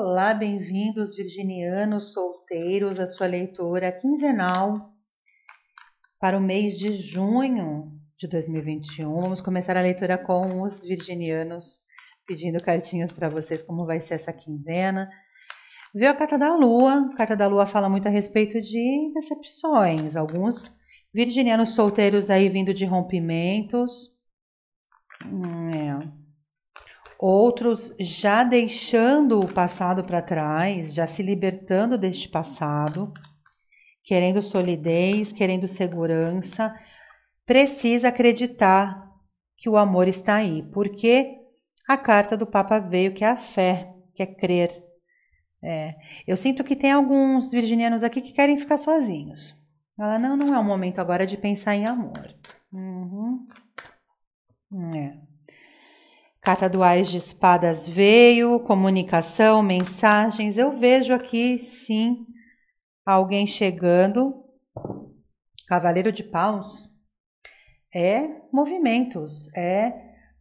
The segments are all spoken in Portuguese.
Olá, bem-vindos virginianos solteiros à sua leitura quinzenal para o mês de junho de 2021. Vamos começar a leitura com os virginianos pedindo cartinhas para vocês como vai ser essa quinzena. Veio a carta da Lua. A carta da Lua fala muito a respeito de decepções. Alguns virginianos solteiros aí vindo de rompimentos. Hum, é outros já deixando o passado para trás, já se libertando deste passado, querendo solidez, querendo segurança, precisa acreditar que o amor está aí, porque a carta do Papa veio que é a fé, que é crer. É, eu sinto que tem alguns virginianos aqui que querem ficar sozinhos. Ela não, não é o momento agora de pensar em amor. Uhum. É. Carta do Ais de Espadas veio, comunicação, mensagens. Eu vejo aqui, sim, alguém chegando. Cavaleiro de Paus é movimentos, é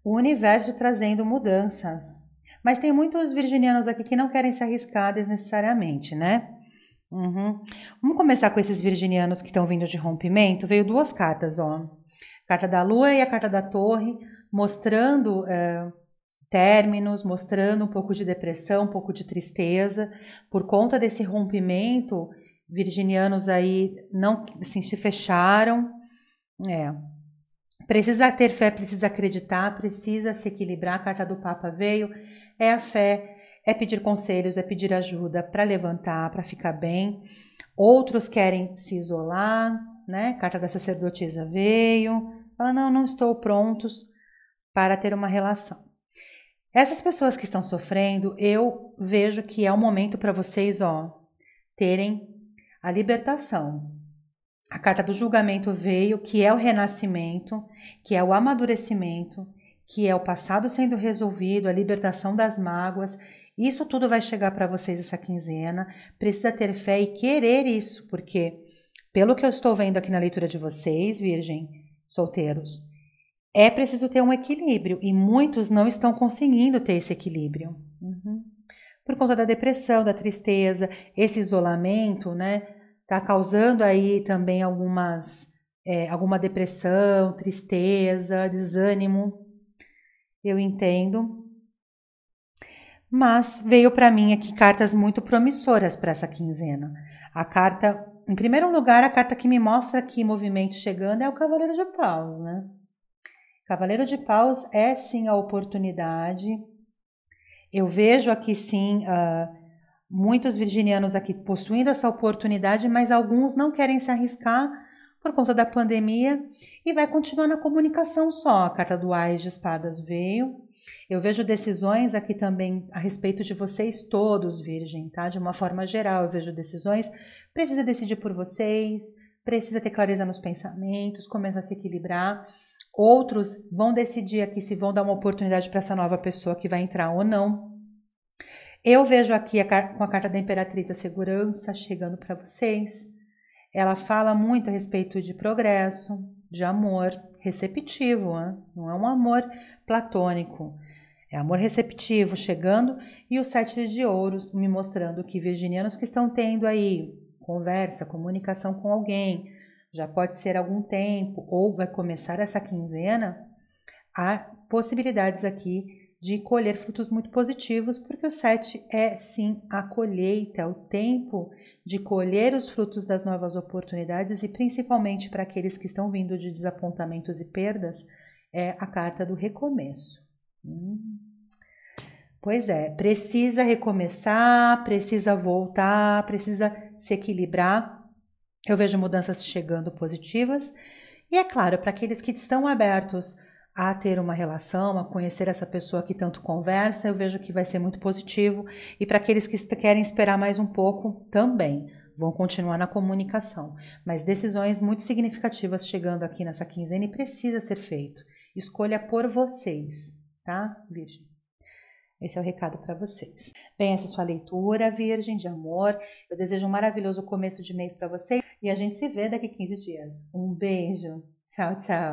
o universo trazendo mudanças. Mas tem muitos virginianos aqui que não querem se arriscar desnecessariamente, né? Uhum. Vamos começar com esses virginianos que estão vindo de rompimento. Veio duas cartas, ó. Carta da Lua e a carta da Torre mostrando é, términos, mostrando um pouco de depressão, um pouco de tristeza. Por conta desse rompimento, virginianos aí não assim, se fecharam. É. Precisa ter fé, precisa acreditar, precisa se equilibrar. A carta do Papa veio. É a fé, é pedir conselhos, é pedir ajuda para levantar, para ficar bem. Outros querem se isolar, né? Carta da sacerdotisa veio. Fala, não, não estou prontos para ter uma relação. Essas pessoas que estão sofrendo, eu vejo que é o momento para vocês, ó, terem a libertação. A carta do julgamento veio, que é o renascimento, que é o amadurecimento, que é o passado sendo resolvido, a libertação das mágoas. Isso tudo vai chegar para vocês essa quinzena. Precisa ter fé e querer isso, porque pelo que eu estou vendo aqui na leitura de vocês, virgem, solteiros, é preciso ter um equilíbrio e muitos não estão conseguindo ter esse equilíbrio. Uhum. Por conta da depressão, da tristeza, esse isolamento, né? Tá causando aí também algumas, é, alguma depressão, tristeza, desânimo. Eu entendo. Mas veio para mim aqui cartas muito promissoras para essa quinzena. A carta, em primeiro lugar, a carta que me mostra aqui movimento chegando é o Cavaleiro de Paus, né? Cavaleiro de Paus é sim a oportunidade. Eu vejo aqui sim uh, muitos virginianos aqui possuindo essa oportunidade, mas alguns não querem se arriscar por conta da pandemia e vai continuar na comunicação só. A carta do Ais de Espadas veio. Eu vejo decisões aqui também a respeito de vocês todos, Virgem, tá? De uma forma geral, eu vejo decisões. Precisa decidir por vocês, precisa ter clareza nos pensamentos, começa a se equilibrar. Outros vão decidir aqui se vão dar uma oportunidade para essa nova pessoa que vai entrar ou não. Eu vejo aqui a, com a carta da Imperatriz a segurança chegando para vocês. Ela fala muito a respeito de progresso, de amor receptivo, não é um amor platônico. É amor receptivo chegando e o sete de ouros me mostrando que virginianos que estão tendo aí conversa, comunicação com alguém, já pode ser algum tempo, ou vai começar essa quinzena, há possibilidades aqui de colher frutos muito positivos, porque o 7 é sim a colheita, o tempo de colher os frutos das novas oportunidades e principalmente para aqueles que estão vindo de desapontamentos e perdas, é a carta do recomeço. Hum. Pois é, precisa recomeçar, precisa voltar, precisa se equilibrar eu vejo mudanças chegando positivas. E é claro, para aqueles que estão abertos a ter uma relação, a conhecer essa pessoa que tanto conversa, eu vejo que vai ser muito positivo. E para aqueles que querem esperar mais um pouco, também vão continuar na comunicação. Mas decisões muito significativas chegando aqui nessa quinzena e precisa ser feito. Escolha por vocês, tá, Virgem? Esse é o recado para vocês. Bem, essa é a sua leitura, Virgem de Amor. Eu desejo um maravilhoso começo de mês para vocês e a gente se vê daqui 15 dias. Um beijo. Tchau, tchau.